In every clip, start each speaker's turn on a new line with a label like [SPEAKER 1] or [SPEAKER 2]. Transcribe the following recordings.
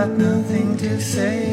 [SPEAKER 1] Got nothing to say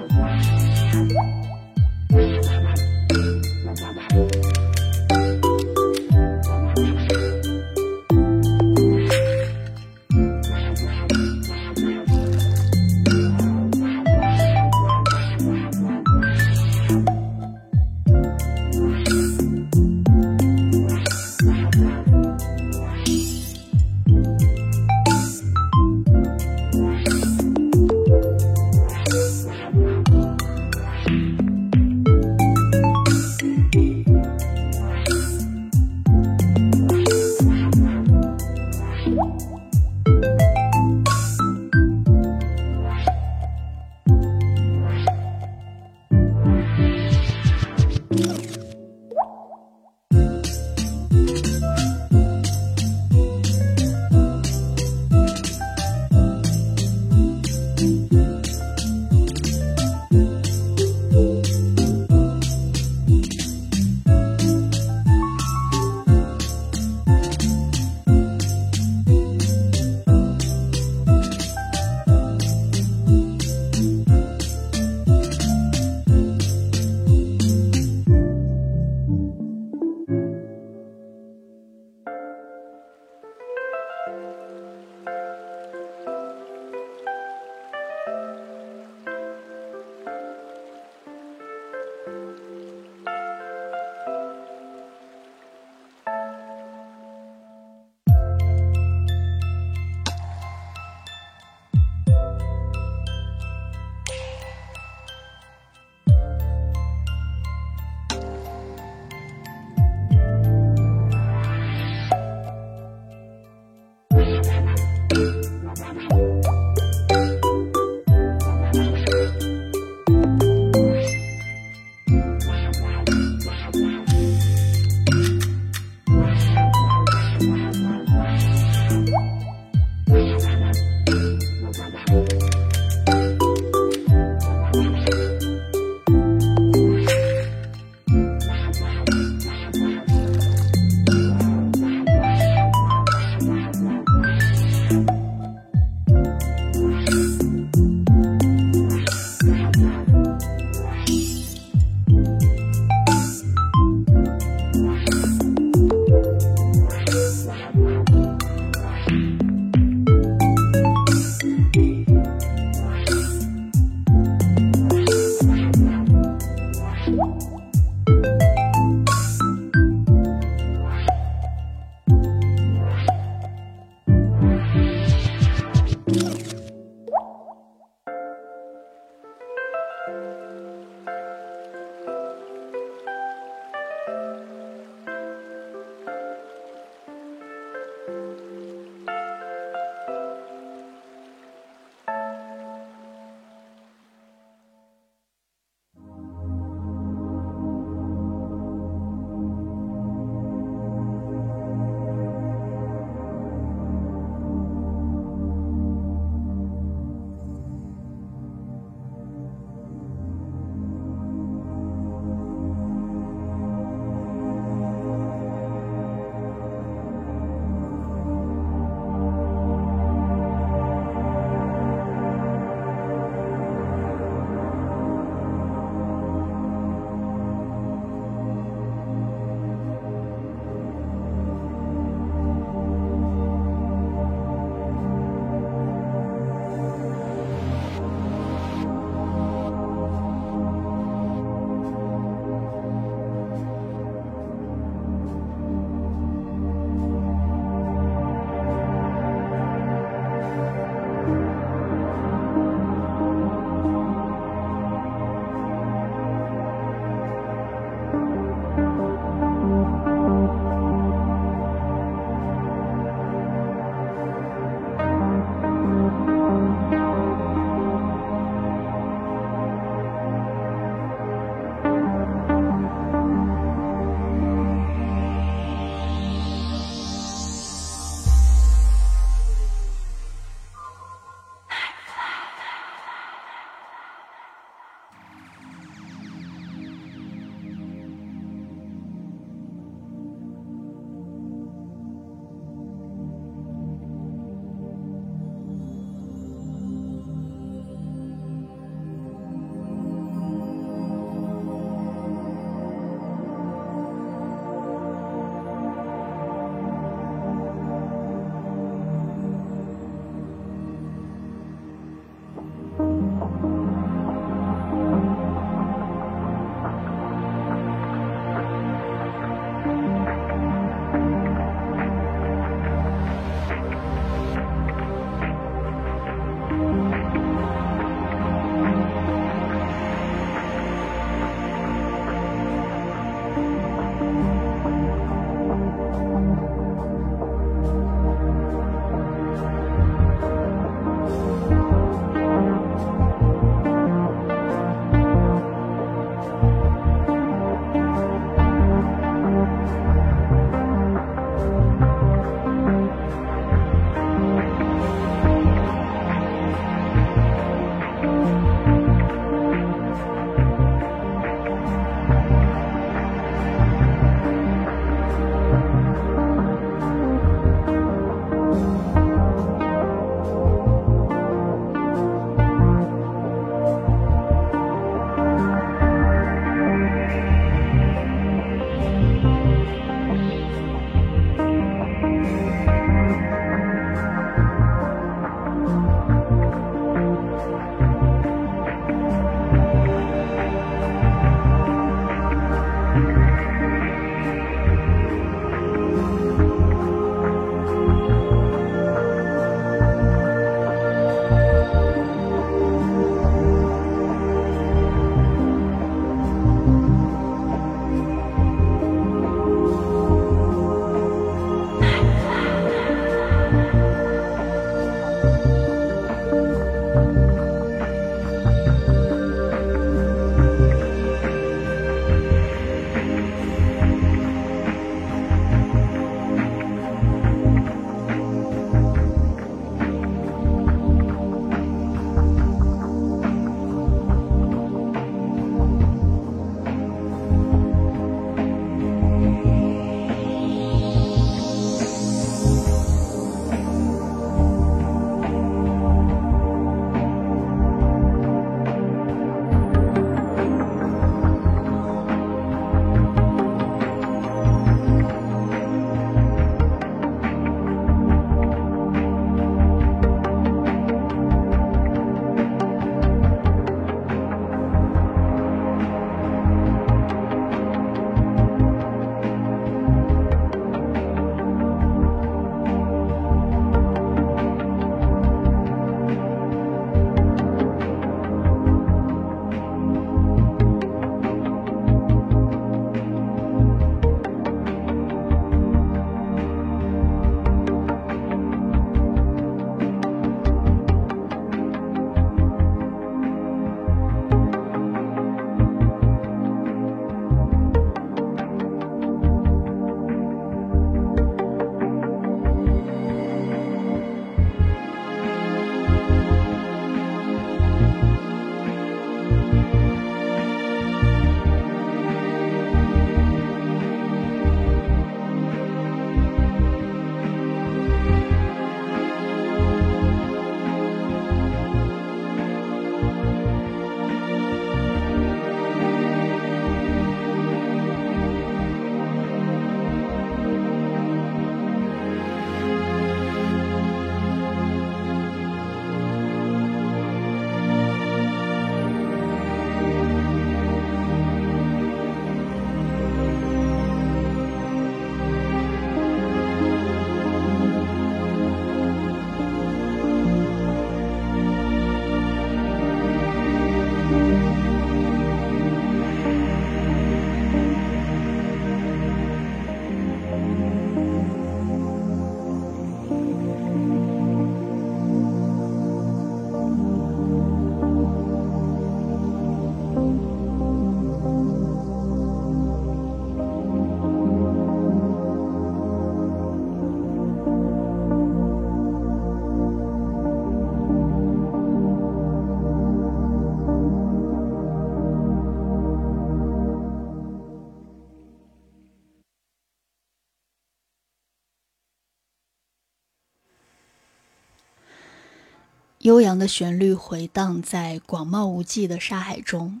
[SPEAKER 2] 悠扬的旋律回荡在广袤无际的沙海中，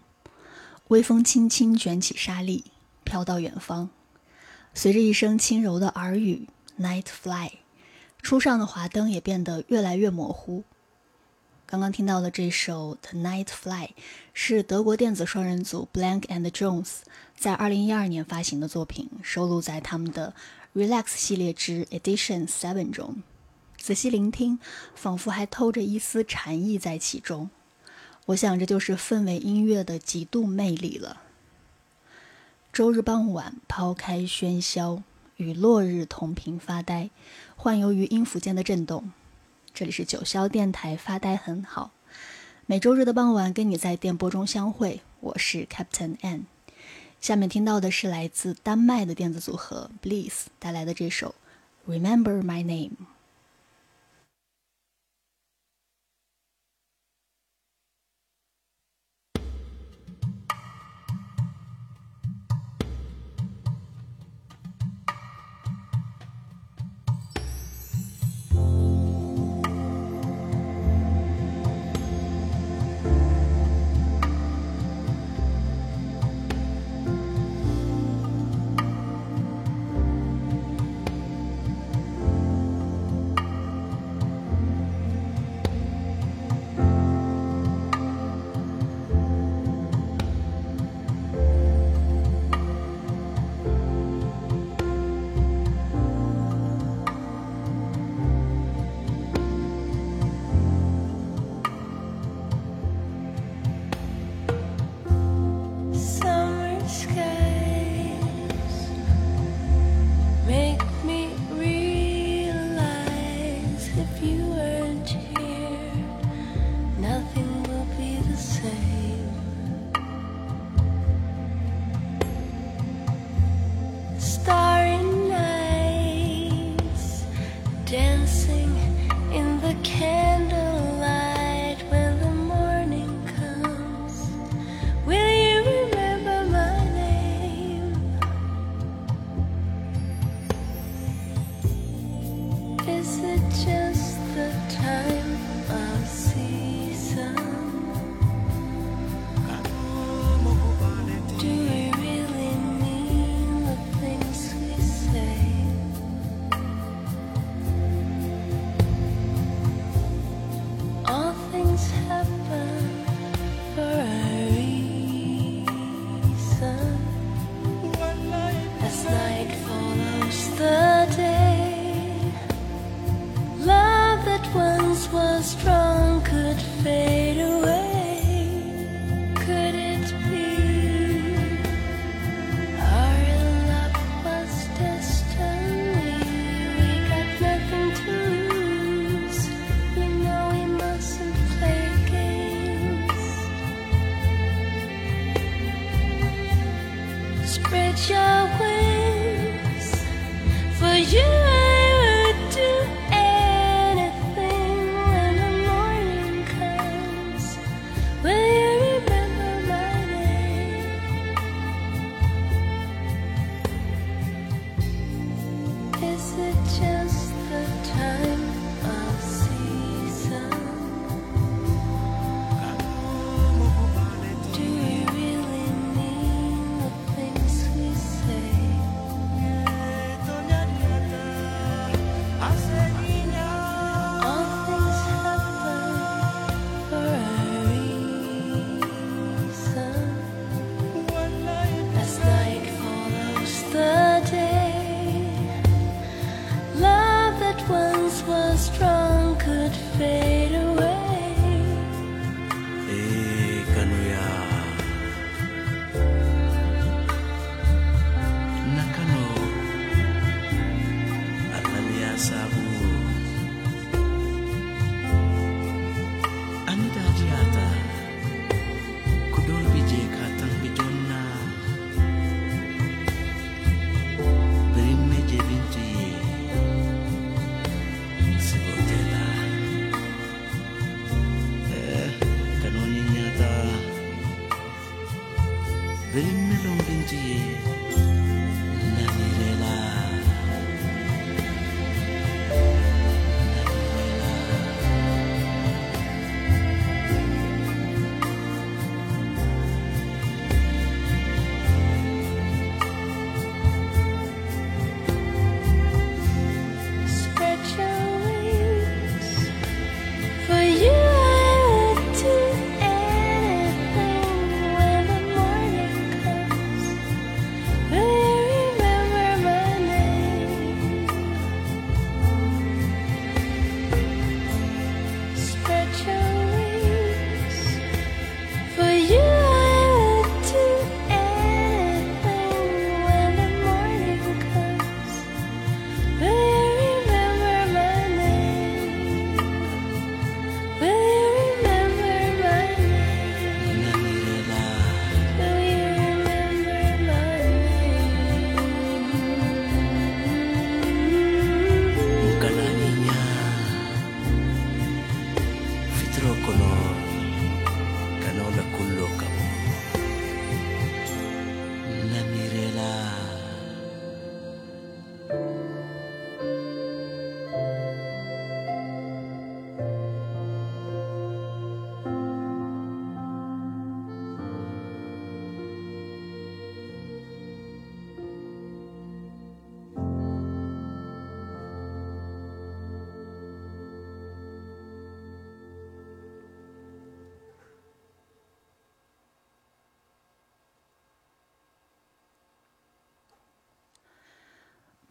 [SPEAKER 2] 微风轻轻卷起沙粒，飘到远方。随着一声轻柔的耳语，Night Fly，初上的华灯也变得越来越模糊。刚刚听到的这首《The Night Fly》是德国电子双人组 Blank and Jones 在2012年发行的作品，收录在他们的 Relax 系列之 Edition Seven 中。仔细聆听，仿佛还透着一丝禅意在其中。我想，这就是氛围音乐的极度魅力了。周日傍晚，抛开喧嚣，与落日同频发呆，幻游于音符间的震动。这里是九霄电台，发呆很好。每周日的傍晚，跟你在电波中相会。我是 Captain N。下面听到的是来自丹麦的电子组合 Bliss 带来的这首《Remember My Name》。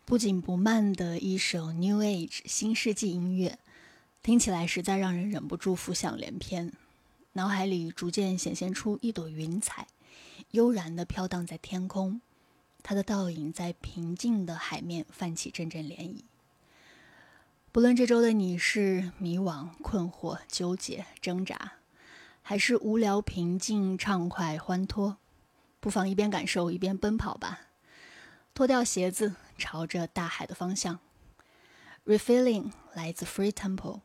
[SPEAKER 3] 不紧不慢的一首 New Age 新世纪音乐，听起来实在让人忍不住浮想联翩，脑海里逐渐显现出一朵云彩，悠然地飘荡在天空，它的倒影在平静的海面泛起阵阵涟漪。不论这周的你是迷惘、困惑、纠结、挣扎，还是无聊、平静、畅快、欢脱，不妨一边感受一边奔跑吧。脱掉鞋子，朝着大海的方向。Refilling 来自 Free Temple。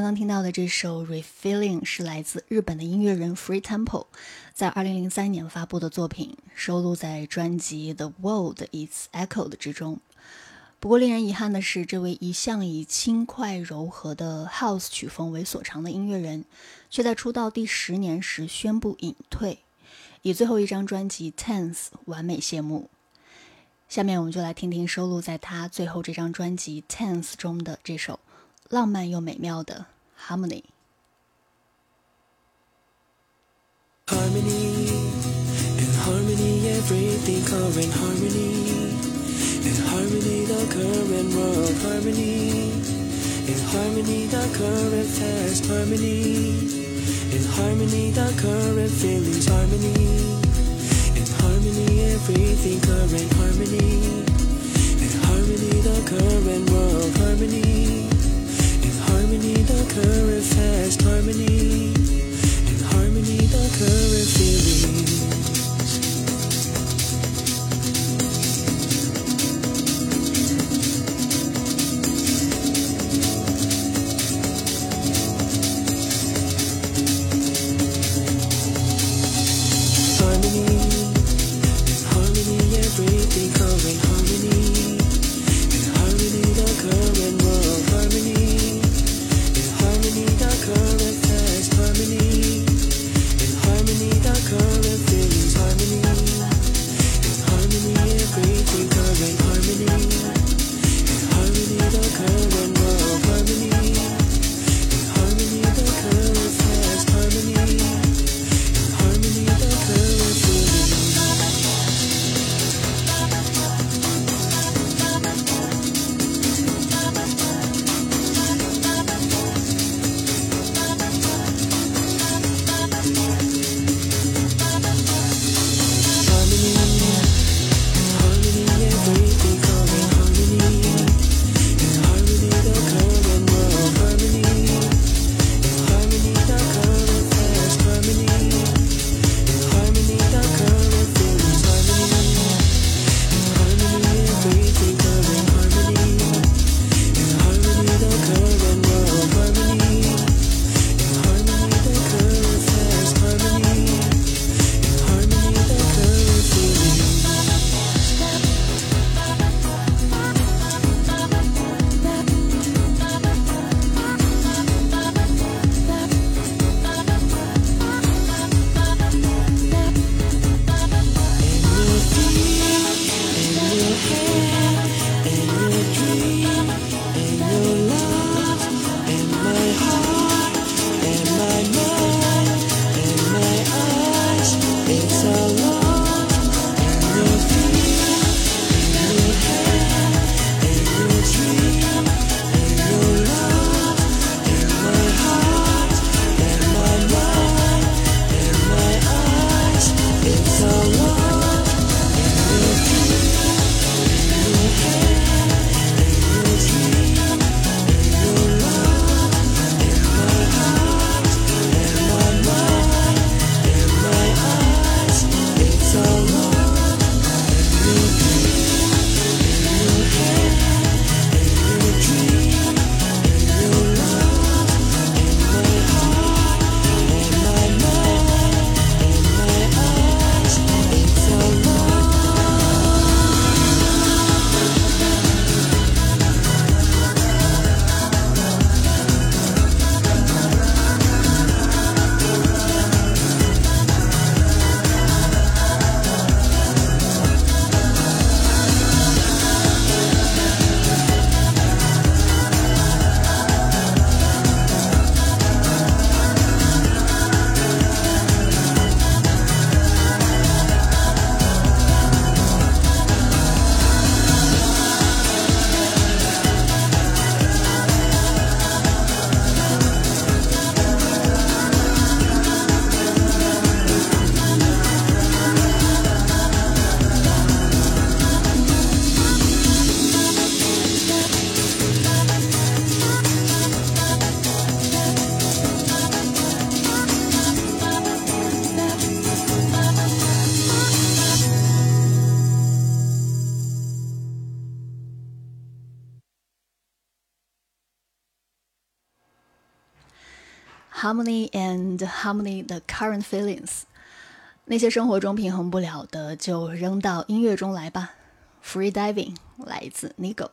[SPEAKER 3] 刚刚听到的这首《Refilling》是来自日本的音乐人 Free Temple 在2003年发布的作品，收录在专辑《The World Is Echoed》之中。不过，令人遗憾的是，这位一向以轻快柔和的 House 曲风为所长的音乐人，却在出道第十年时宣布隐退，以最后一张专辑《Tense》完美谢幕。下面我们就来听听收录在他最后这张专辑《Tense》中的这首浪漫又美妙的《
[SPEAKER 4] Harmony》。Harmony, in harmony, everything current harmony. In harmony, the current world harmony. In harmony, the current fast harmony. In harmony, the current feelings harmony. Harmony the Current Feelings，
[SPEAKER 5] 那些生活中平衡不了的，就扔到音乐中来吧。Free Diving 来自 Nigo。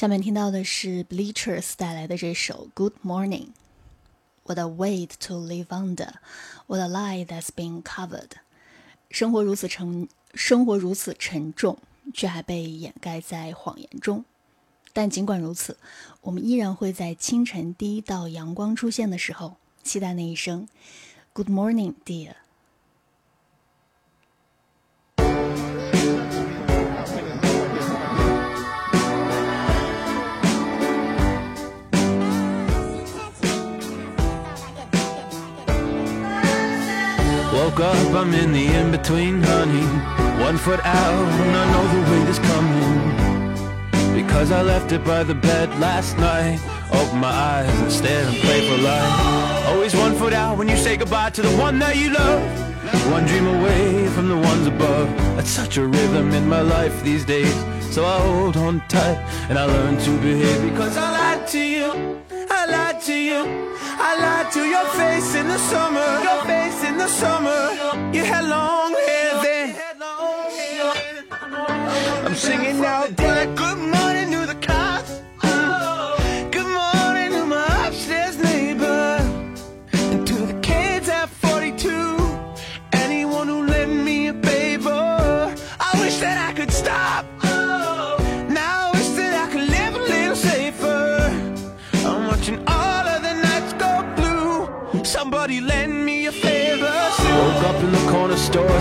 [SPEAKER 3] 下面听到的是 Bleachers 带来的这首《Good Morning》。What a weight to live under, what a lie that's been covered。生活如此沉，生活如此沉重，却还被掩盖在谎言中。但尽管如此，我们依然会在清晨第一道阳光出现的时候，期待那一声 “Good morning, dear”。
[SPEAKER 4] Woke up, I'm in the in between, honey. One foot out, and I know the weight is coming. Because I left it by the bed last night. Open my eyes and stare and pray for life. Always one foot out when you say goodbye to the one that you love. One dream away from the ones above. That's such a rhythm in my life these days. So I hold on tight and I learn to behave because I to you. I lied to you. I lied to your face in the summer. Your face in the summer. You had long hair then. I'm singing out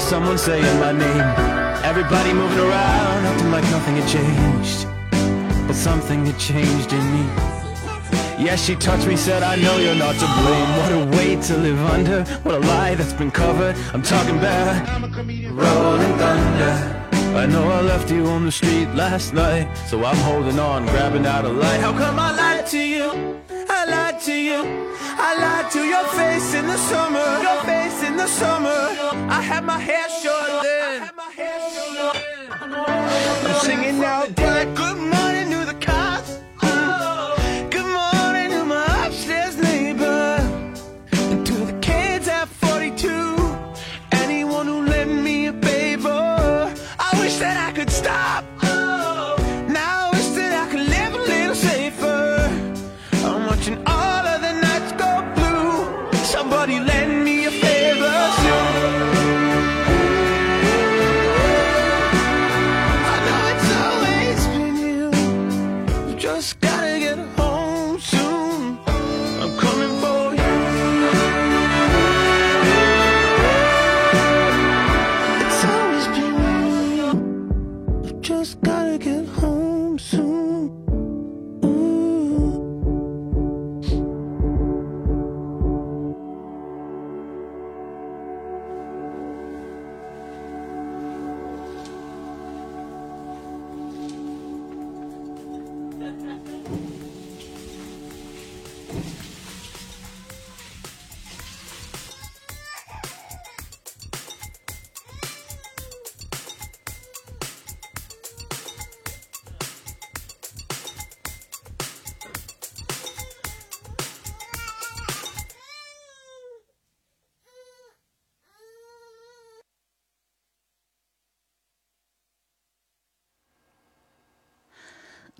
[SPEAKER 4] someone saying my name. Everybody moving around, acting like nothing had changed. But something had changed in me. Yeah, she touched me, said, I know you're not to blame. What a weight to live under. What a lie that's been covered. I'm talking about rolling thunder. I know I left you on the street last night. So I'm holding on, grabbing out a light. How come I lied to you? I lied to you. I lied to your face in the summer. Your face in the summer. I had my hair short then. I'm singing out there. Good morning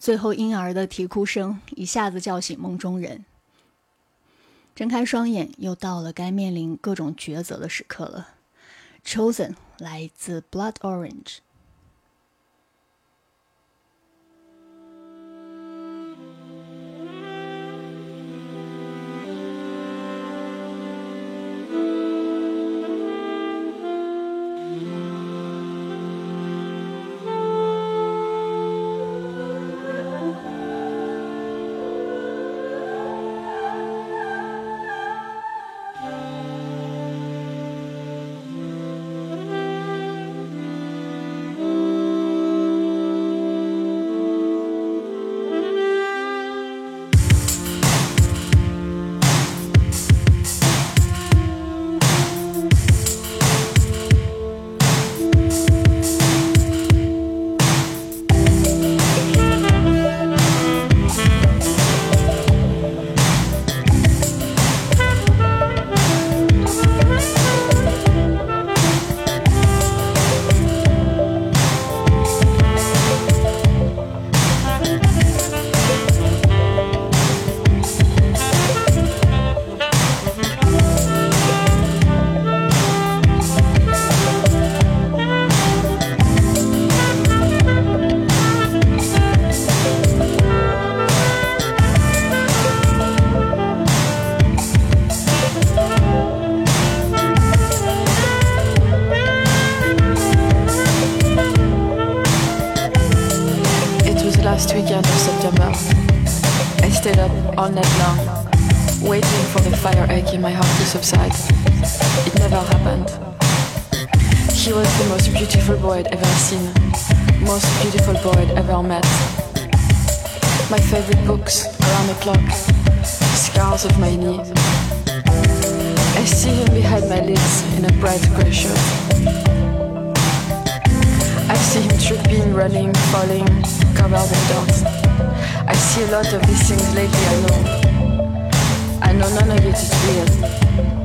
[SPEAKER 3] 最后婴儿的啼哭声一下子叫醒梦中人。睁开双眼，又到了该面临各种抉择的时刻了。Chosen 来自 Blood Orange。
[SPEAKER 6] All night long, waiting for the fire ache in my heart to subside. It never happened. He was the most beautiful boy I'd ever seen, most beautiful boy I'd ever met. My favorite books, around the clock, scars of my knee. I see him behind my lids in a bright gray shirt. I see him tripping, running, falling, covered in dirt. I see a lot of these things lately, I know. I know none of it is real.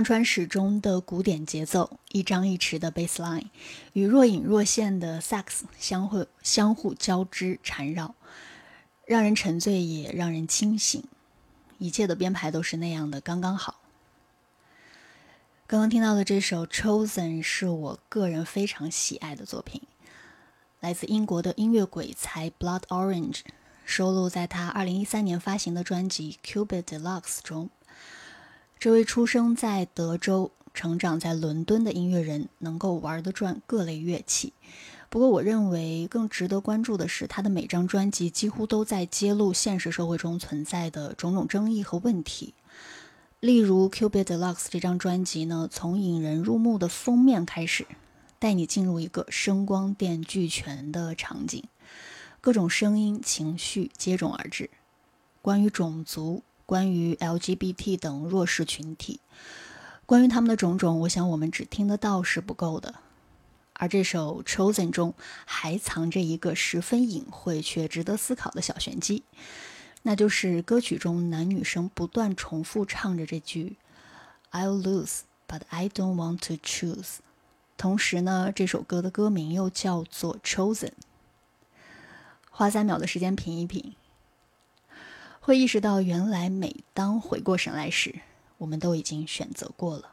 [SPEAKER 3] 贯穿始终的古典节奏，一张一弛的 bass line，与若隐若现的萨克斯相互相互交织缠绕，让人沉醉也让人清醒。一切的编排都是那样的刚刚好。刚刚听到的这首《Chosen》是我个人非常喜爱的作品，来自英国的音乐鬼才 Blood Orange，收录在他2013年发行的专辑《Cubit Deluxe》中。这位出生在德州、成长在伦敦的音乐人，能够玩得转各类乐器。不过，我认为更值得关注的是，他的每张专辑几乎都在揭露现实社会中存在的种种争议和问题。例如，《Cubit Deluxe》这张专辑呢，从引人入目的封面开始，带你进入一个声光电俱全的场景，各种声音、情绪接踵而至，关于种族。关于 LGBT 等弱势群体，关于他们的种种，我想我们只听得到是不够的。而这首《Chosen》中还藏着一个十分隐晦却值得思考的小玄机，那就是歌曲中男女生不断重复唱着这句 “I'll lose, but I don't want to choose”。同时呢，这首歌的歌名又叫做《Chosen》。花三秒的时间品一品。会意识到，原来每当回过神来时，我们都已经选择过了。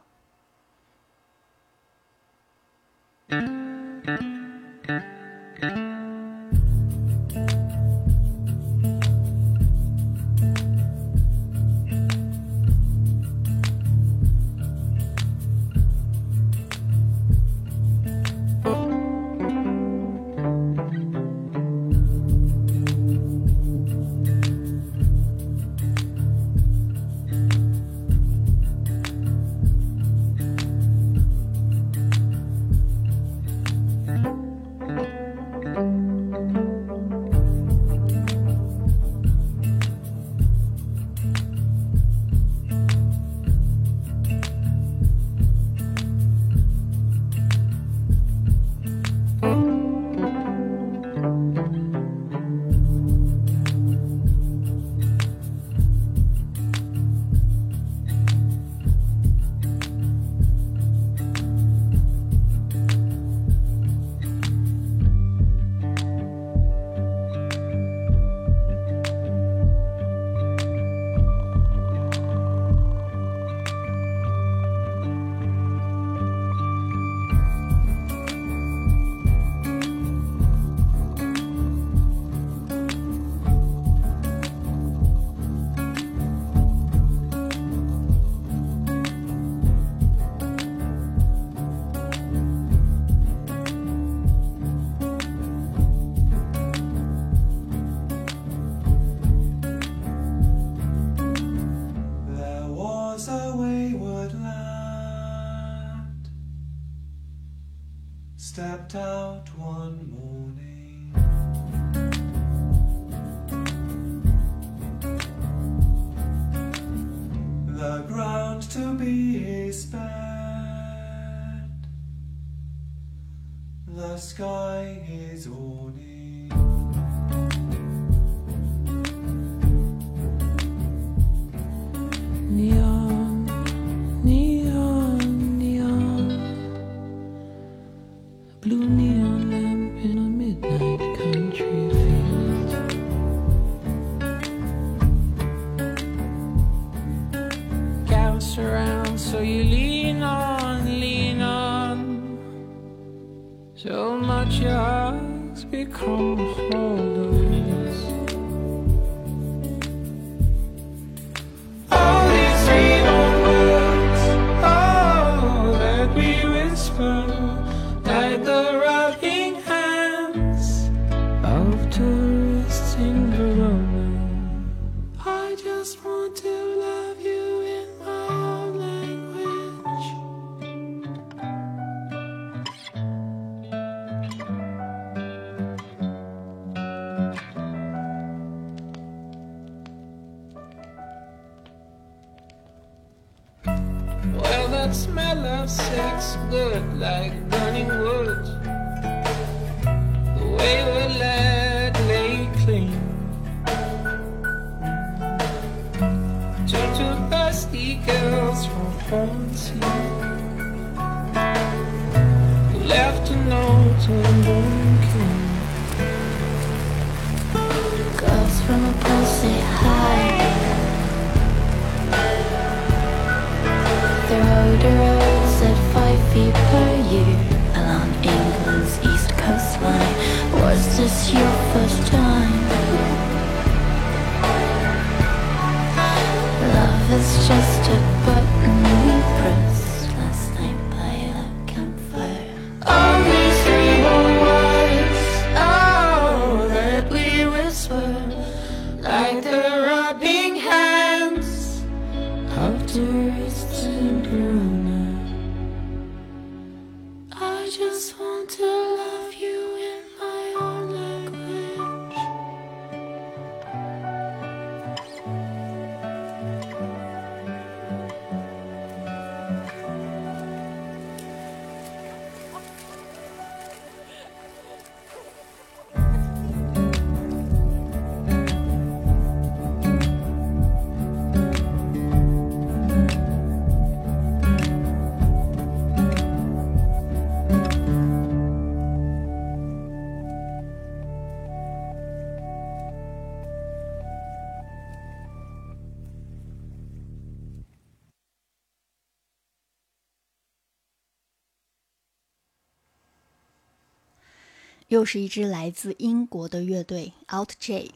[SPEAKER 3] 又是一支来自英国的乐队 Alt J，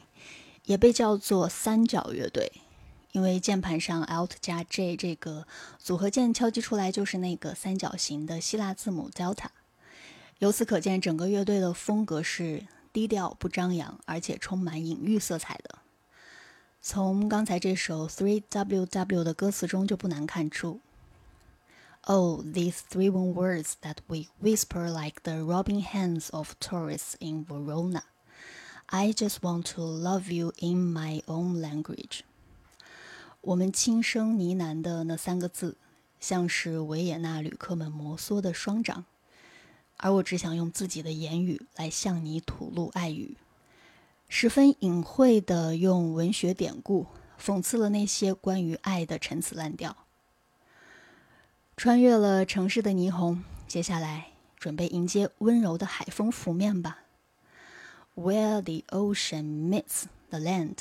[SPEAKER 3] 也被叫做三角乐队，因为键盘上 Alt 加 J 这个组合键敲击出来就是那个三角形的希腊字母 Delta。由此可见，整个乐队的风格是低调不张扬，而且充满隐喻色彩的。从刚才这首 Three W W 的歌词中就不难看出。Oh, these three one words that we whisper like the rubbing hands of tourists in Verona. I just want to love you in my own language. 我们轻声呢喃的那三个字，像是维也纳旅客们摩挲的双掌，而我只想用自己的言语来向你吐露爱语，十分隐晦的用文学典故讽刺了那些关于爱的陈词滥调。穿越了城市的霓虹，接下来准备迎接温柔的海风拂面吧。Where the ocean meets the land。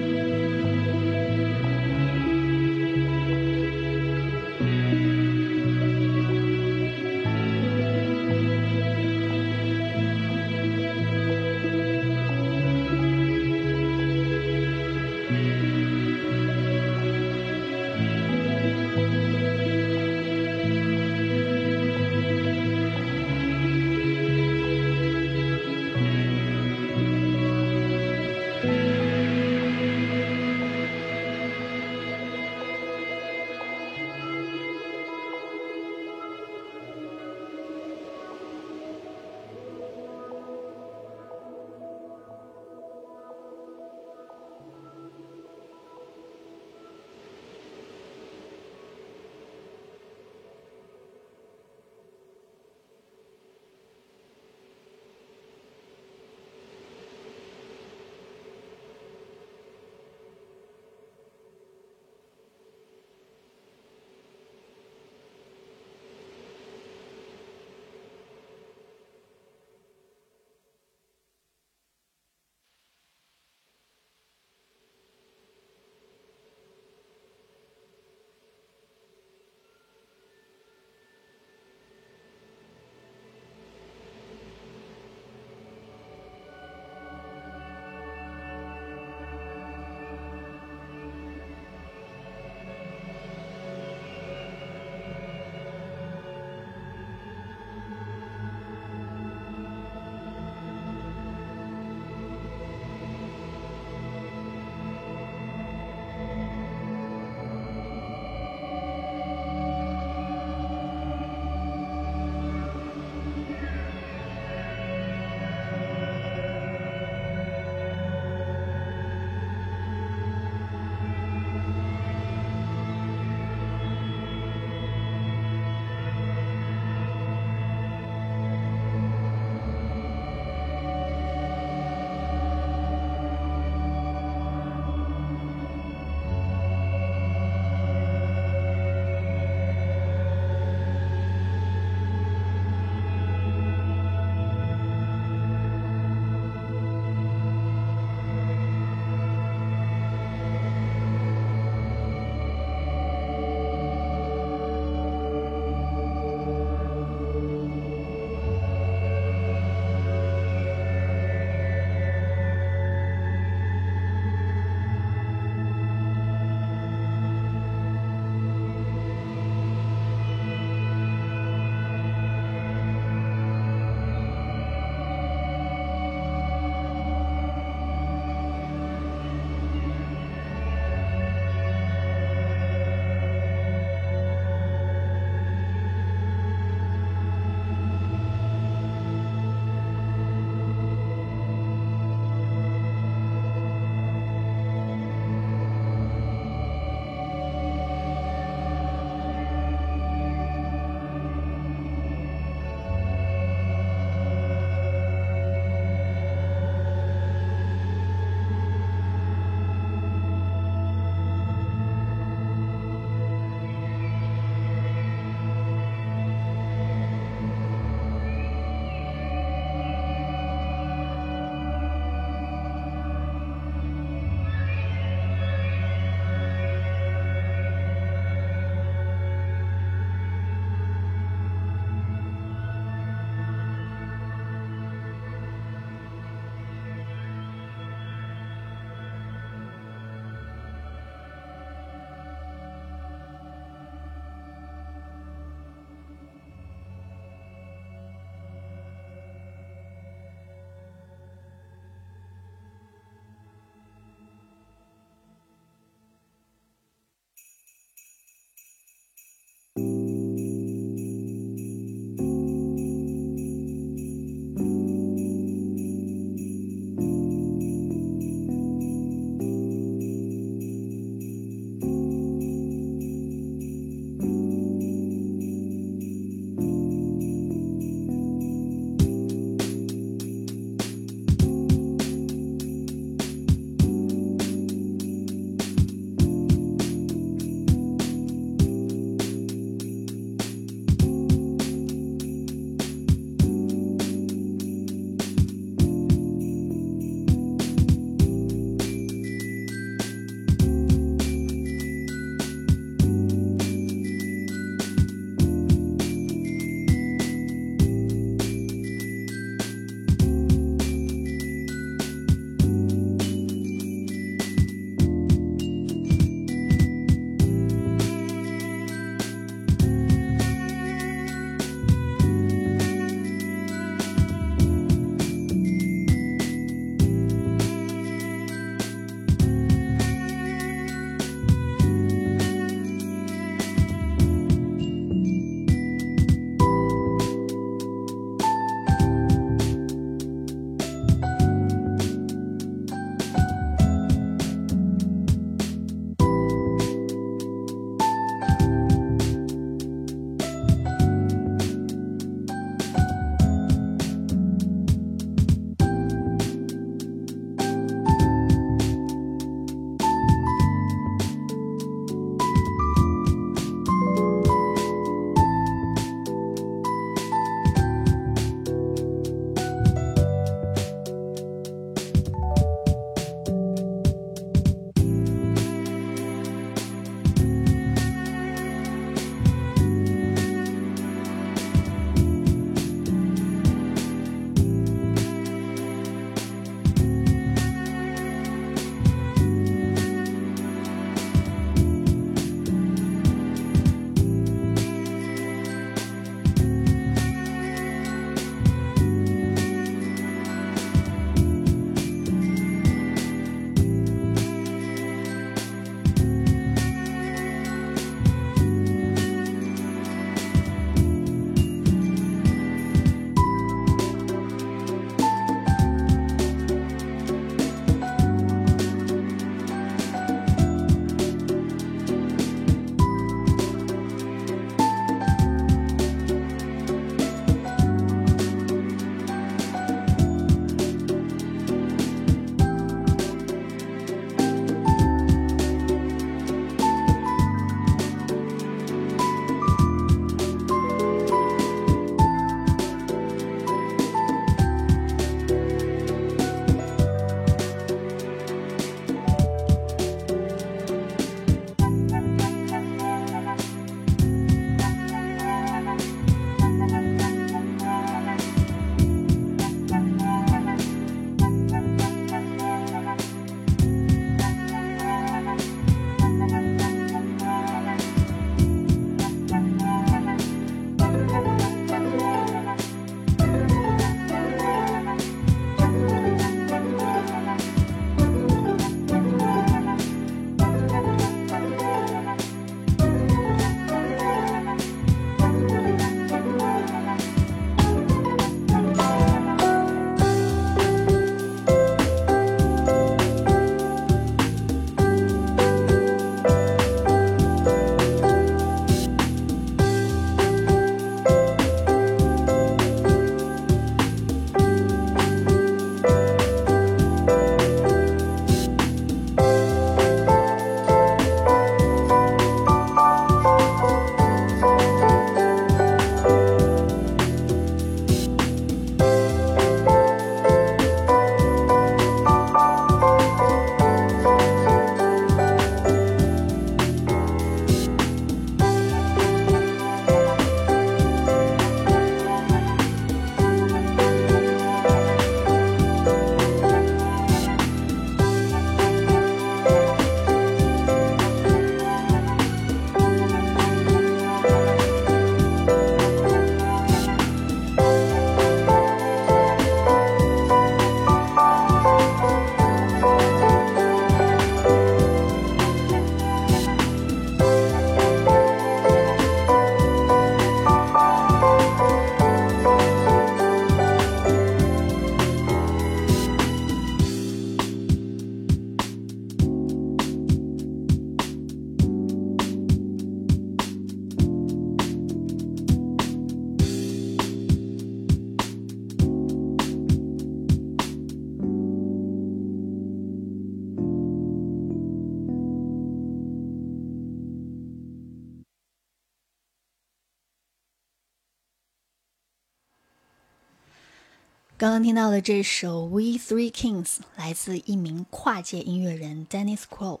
[SPEAKER 3] 刚刚听到的这首《We Three Kings》来自一名跨界音乐人 Dennis Crow。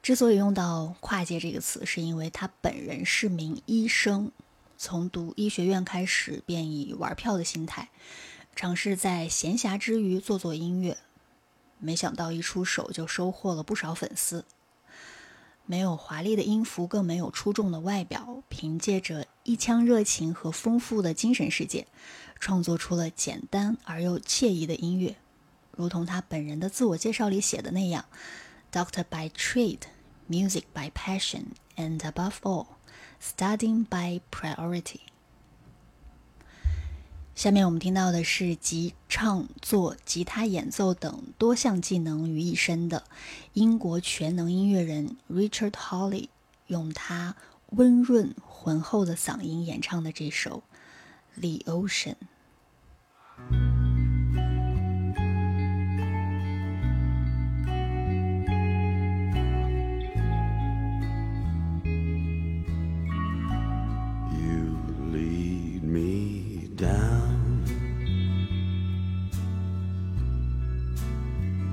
[SPEAKER 3] 之所以用到“跨界”这个词，是因为他本人是名医生，从读医学院开始便以玩票的心态，尝试在闲暇之余做做音乐。没想到一出手就收获了不少粉丝。没有华丽的音符，更没有出众的外表，凭借着一腔热情和丰富的精神世界，创作出了简单而又惬意的音乐。如同他本人的自我介绍里写的那样：“Doctor by trade, music by passion, and above all, studying by priority。”下面我们听到的是集唱作、吉他演奏等多项技能于一身的英国全能音乐人 Richard Hawley，用他温润浑厚的嗓音演唱的这首《The Ocean》。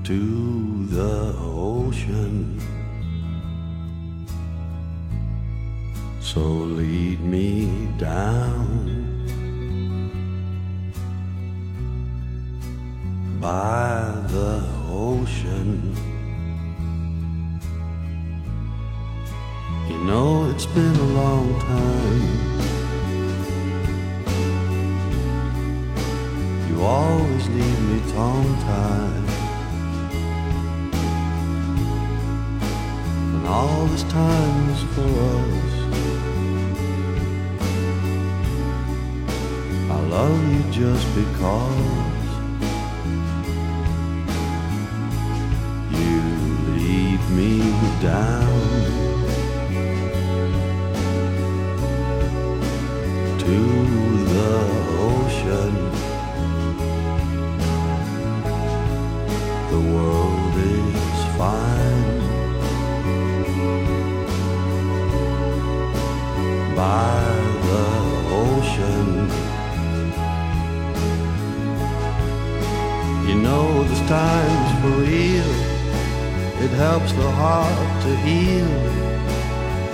[SPEAKER 7] To the ocean. So lead me down by the ocean. You know it's been a long time. You always leave me tongue tied. And all this time is for us. I love you just because me down. to the ocean. The world is fine by the ocean. You know this time's for real. It helps the heart to heal.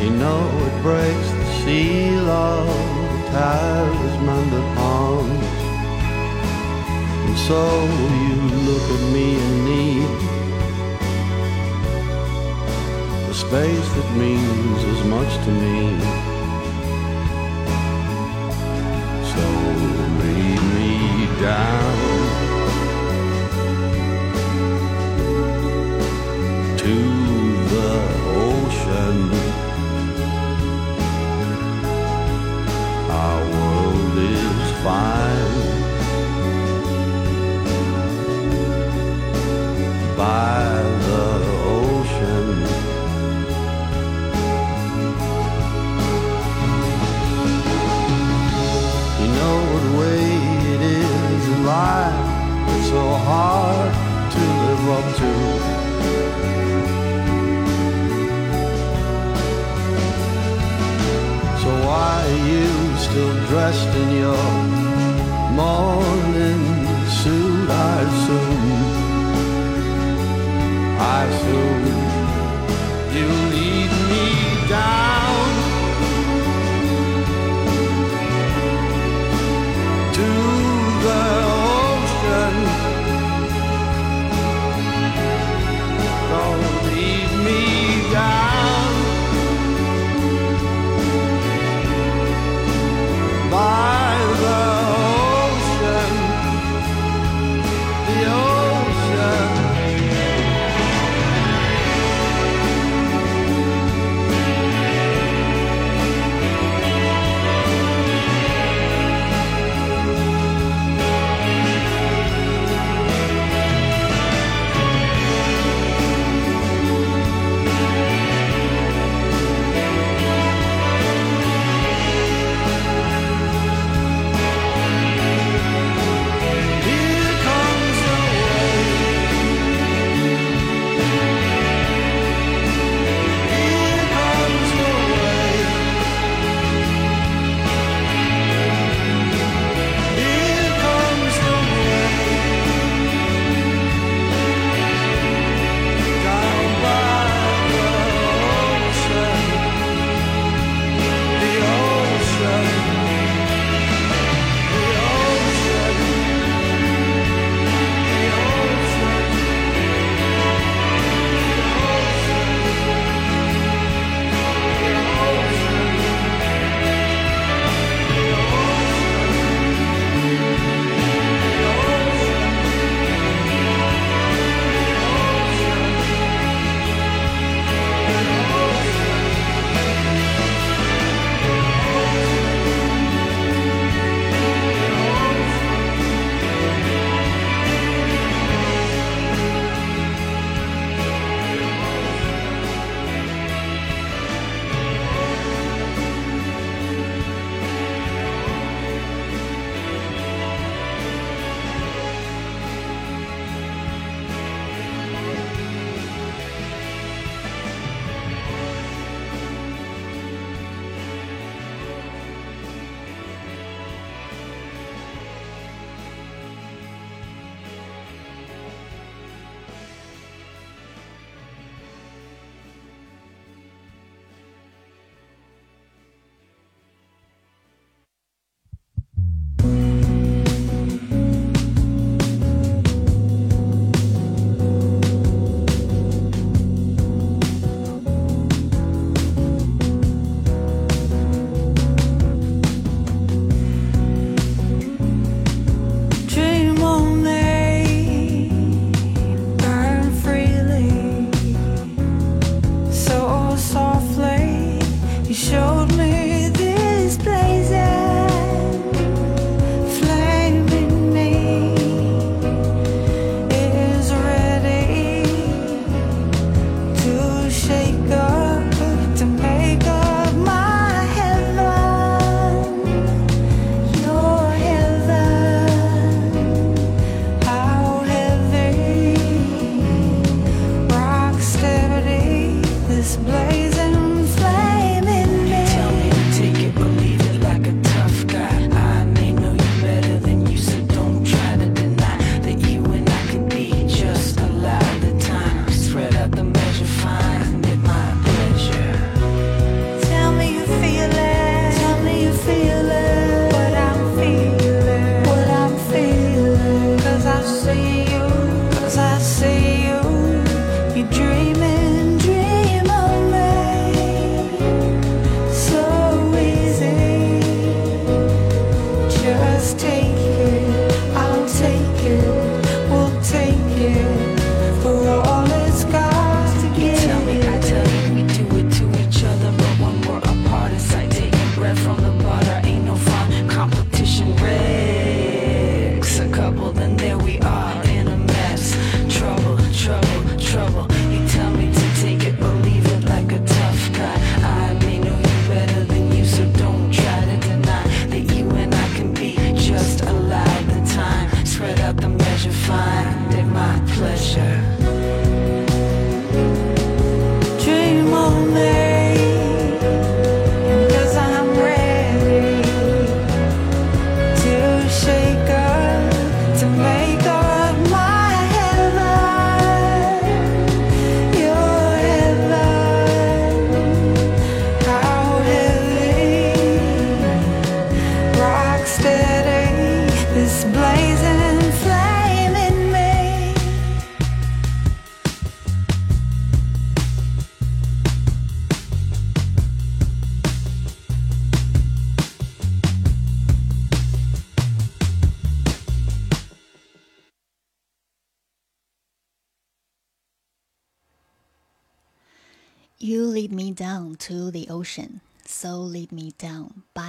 [SPEAKER 7] You know it breaks the seal of the talisman that haunts. And so you look at me in need the space that means as much to me. So lead me down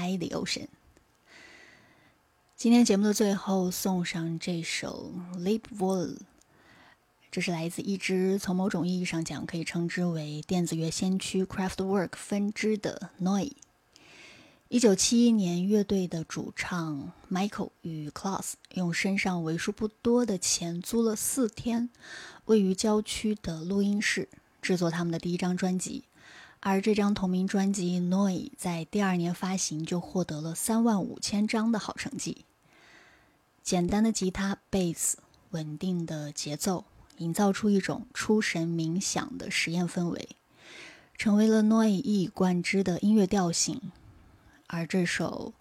[SPEAKER 7] by the ocean。
[SPEAKER 3] 今天节目的最后送上这首《Leap Wall》，这是来自一支从某种意义上讲可以称之为电子乐先驱 Craftwork 分支的 Noi。一九七一年，乐队的主唱 Michael 与 Klaus 用身上为数不多的钱租了四天位于郊区的录音室，制作他们的第一张专辑。而这张同名专辑《Noi》在第二年发行就获得了三万五千张的好成绩。简单的吉他、贝斯、稳定的节奏，营造出一种出神冥想的实验氛围，成为了 Noi 一以贯之的音乐调性。而这首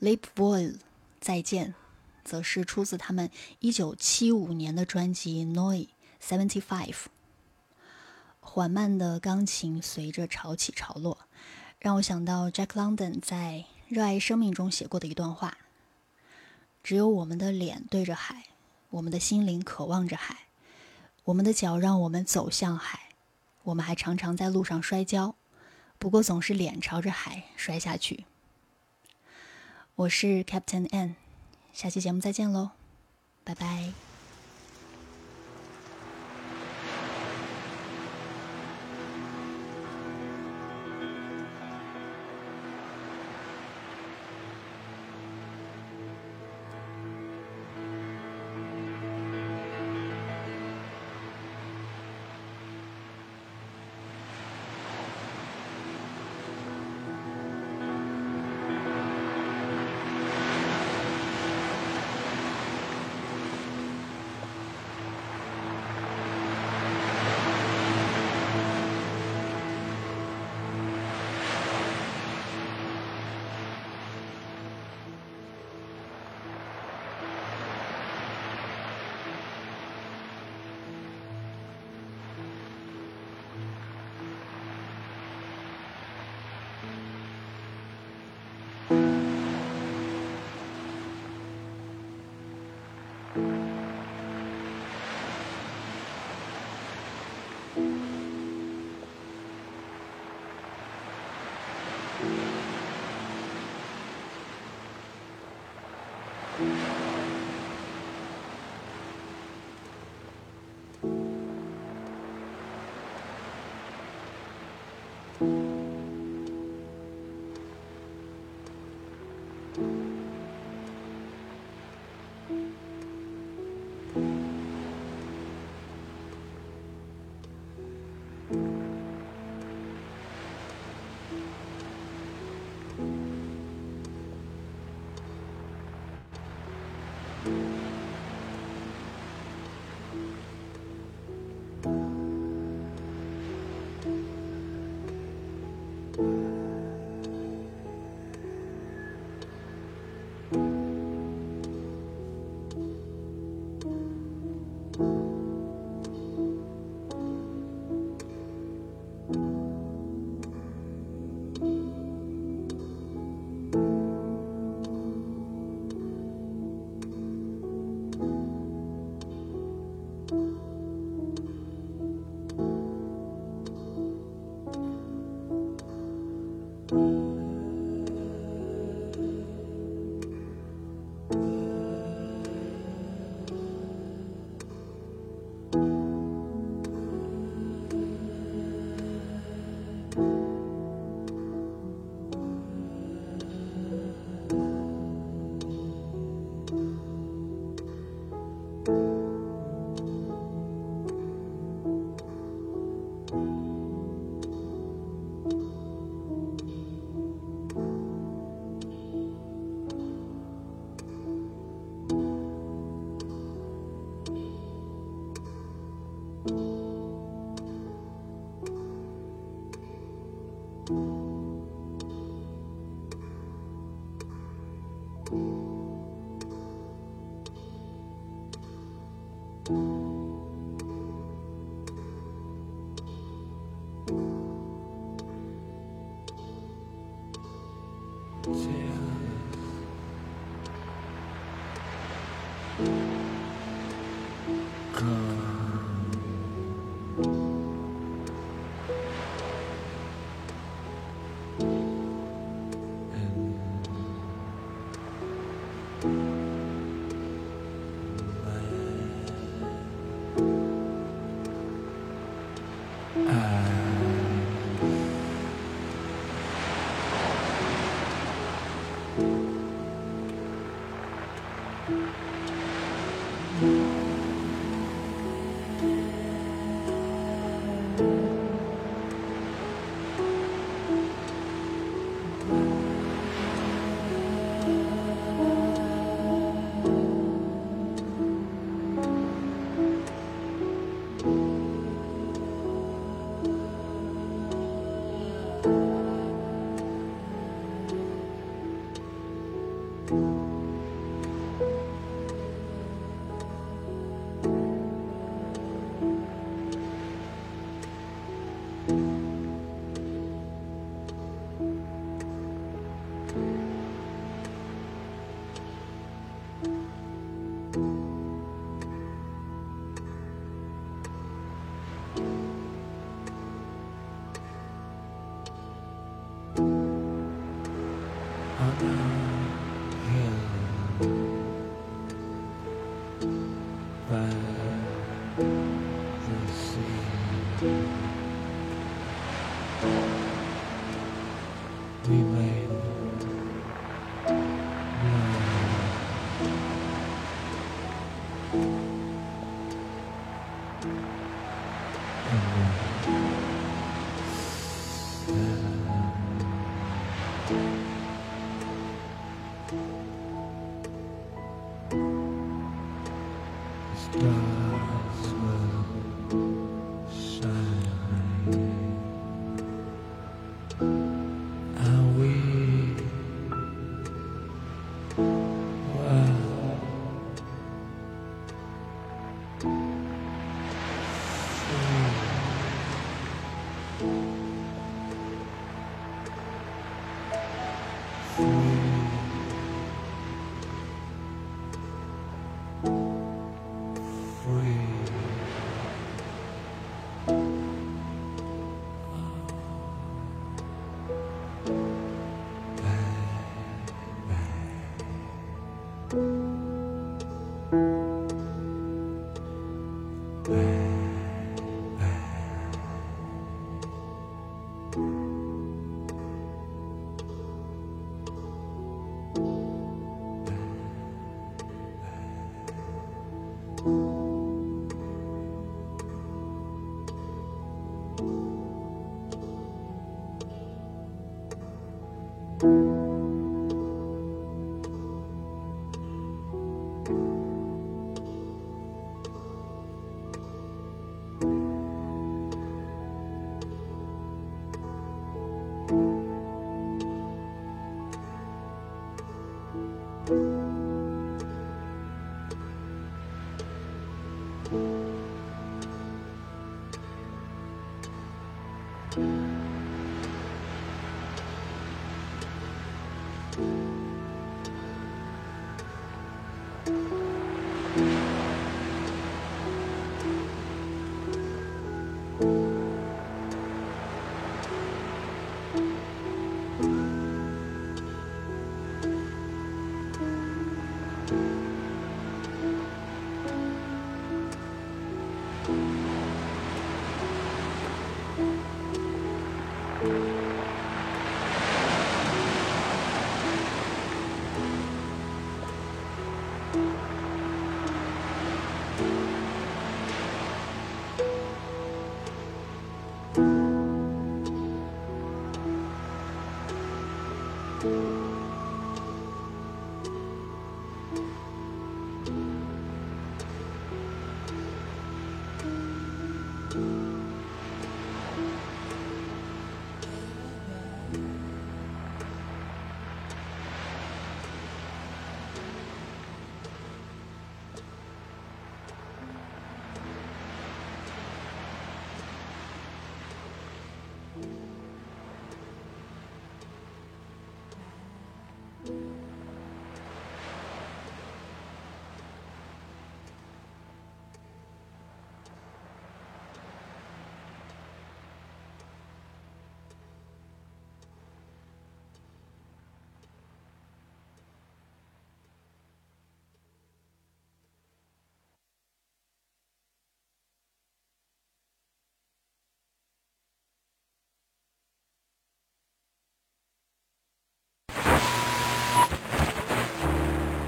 [SPEAKER 3] 《Leap Wall》再见，则是出自他们1975年的专辑《Noi Seventy Five》。缓慢的钢琴随着潮起潮落，让我想到 Jack London 在《热爱生命》中写过的一段话：“只有我们的脸对着海，我们的心灵渴望着海，我们的脚让我们走向海，我们还常常在路上摔跤，不过总是脸朝着海摔下去。”我是 Captain N，下期节目再见喽，拜拜。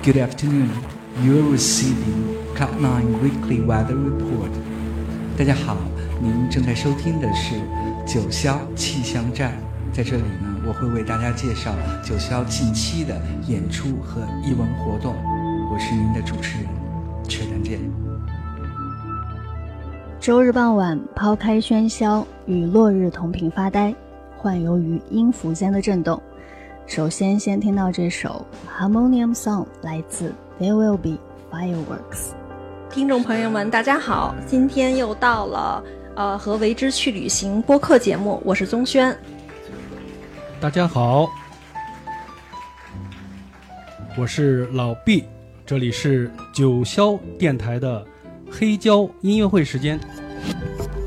[SPEAKER 8] Good afternoon. You are receiving Cloud9 Weekly Weather Report. 大家好，您正在收听的是九霄气象站。在这里呢，我会为大家介绍九霄近期的演出和艺文活动。我是您的主持人，缺丹见。
[SPEAKER 3] 周日傍晚，抛开喧嚣，与落日同频发呆，幻游于音符间的震动。首先，先听到这首《Harmonium Song》，来自 There Will Be Fireworks。
[SPEAKER 9] 听众朋友们，大家好，今天又到了呃和为之去旅行播客节目，我是宗轩。
[SPEAKER 10] 大家好，我是老毕，这里是九霄电台的黑胶音乐会时间。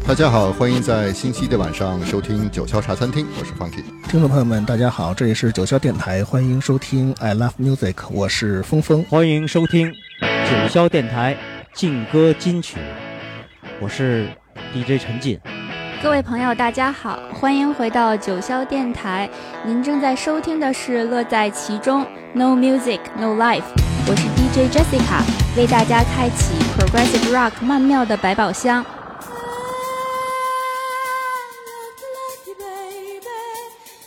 [SPEAKER 11] 大家好，欢迎在星期一的晚上收听九霄茶餐厅，我是 Funky。
[SPEAKER 12] 听众朋友们，大家好，这里是九霄电台，欢迎收听 I Love Music，我是峰峰，
[SPEAKER 13] 欢迎收听九霄电台劲歌金曲，我是 DJ 陈进。
[SPEAKER 14] 各位朋友，大家好，欢迎回到九霄电台，您正在收听的是乐在其中 No Music No Life，我是 DJ Jessica，为大家开启 Progressive Rock 曼妙的百宝箱。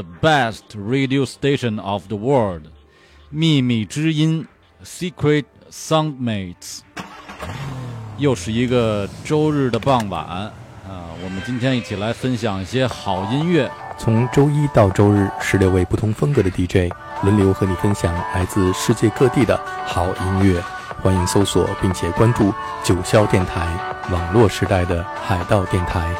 [SPEAKER 15] The best radio station of the world，秘密之音，Secret Soundmates。又是一个周日的傍晚啊，我们今天一起来分享一些好音乐。
[SPEAKER 16] 从周一到周日，十六位不同风格的 DJ 轮流和你分享来自世界各地的好音乐。欢迎搜索并且关注九霄电台，网络时代的海盗电台。